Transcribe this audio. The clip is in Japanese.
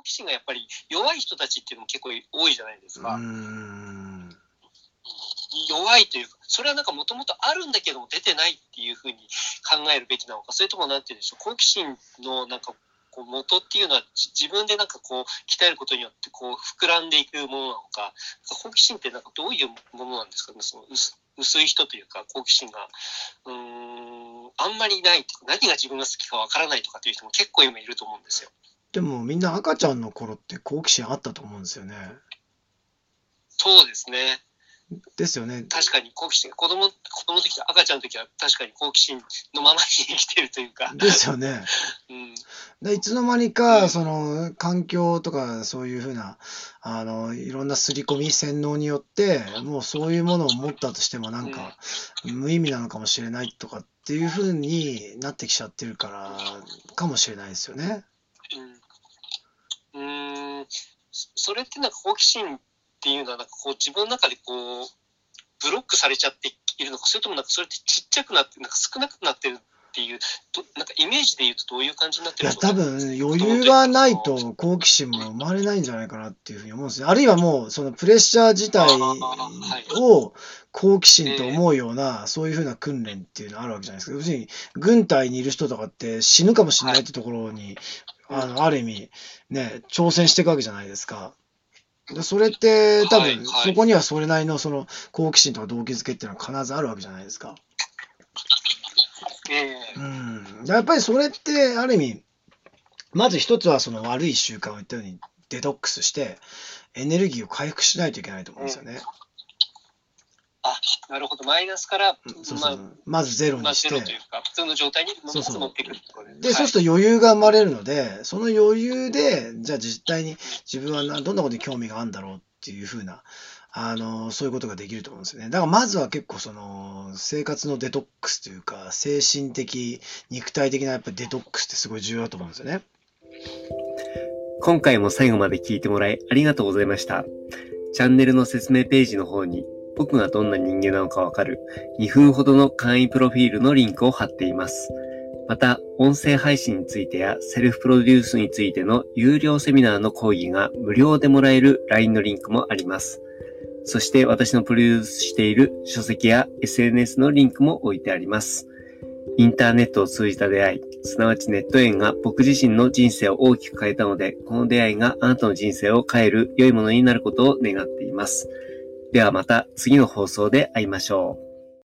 好奇心がやっぱり弱い人たちっていうのも結構多いじゃないですか。弱いというか、それはなんかもともとあるんだけども出てないっていうふうに考えるべきなのか、それともなんて言うんでしょう、好奇心のなんかこう元っていうのは自分でなんかこう鍛えることによってこう膨らんでいくものなのか、好奇心ってなんかどういうものなんですか？ね、その薄い人というか好奇心が、うーん、あんまりない何が自分が好きかわからないとかっていう人も結構今いると思うんですよ。でもみんな赤ちゃんの頃って好奇心あったと思うんですよね。そうですね。ですよね。確かに好奇心、子供、子供の時、赤ちゃんの時は確かに好奇心のままに生きてるというか。ですよね。うん。でいつの間にか、その、環境とか、そういうふうな、あの、いろんな刷り込み、洗脳によって、もうそういうものを持ったとしても、なんか、無意味なのかもしれないとかっていうふうになってきちゃってるから、かもしれないですよね。うん。うん。それってなんか好奇心っていうのは、なんかこう自分の中でこう、ブロックされちゃっているのか、それともなんかそれってちっちゃくなって、なんか少なくなってるっていう、なんかイメージで言うとどういう感じになってるんですかいや、多分余裕がないと好奇心も生まれないんじゃないかなっていうふうに思うんですね。あるいはもう、そのプレッシャー自体を好奇心と思うような、そういうふうな訓練っていうのあるわけじゃないですか。要するに、軍隊にいる人とかって死ぬかもしれないってところに、あの、ある意味、ね、挑戦していくわけじゃないですか。でそれって多分、そこにはそれなりのその好奇心とか動機づけっていうのは必ずあるわけじゃないですか。うん、やっぱりそれってある意味まず一つはその悪い習慣を言ったようにデトックスしてエネルギーを回復しないといけないと思うんですよね。あ、なるほど。マイナスから、そうそうままずゼロにして。まあ、というか、普通の状態にそうそう持ってくるで、はい、そうすると余裕が生まれるので、その余裕で、じゃあ実態に自分はどんなことに興味があるんだろうっていうふうな、あの、そういうことができると思うんですよね。だからまずは結構その、生活のデトックスというか、精神的、肉体的なやっぱりデトックスってすごい重要だと思うんですよね。今回も最後まで聞いてもらいありがとうございました。チャンネルの説明ページの方に僕がどんな人間なのかわかる2分ほどの簡易プロフィールのリンクを貼っています。また、音声配信についてやセルフプロデュースについての有料セミナーの講義が無料でもらえる LINE のリンクもあります。そして私のプロデュースしている書籍や SNS のリンクも置いてあります。インターネットを通じた出会い、すなわちネット縁が僕自身の人生を大きく変えたので、この出会いがあなたの人生を変える良いものになることを願っています。ではまた次の放送で会いましょう。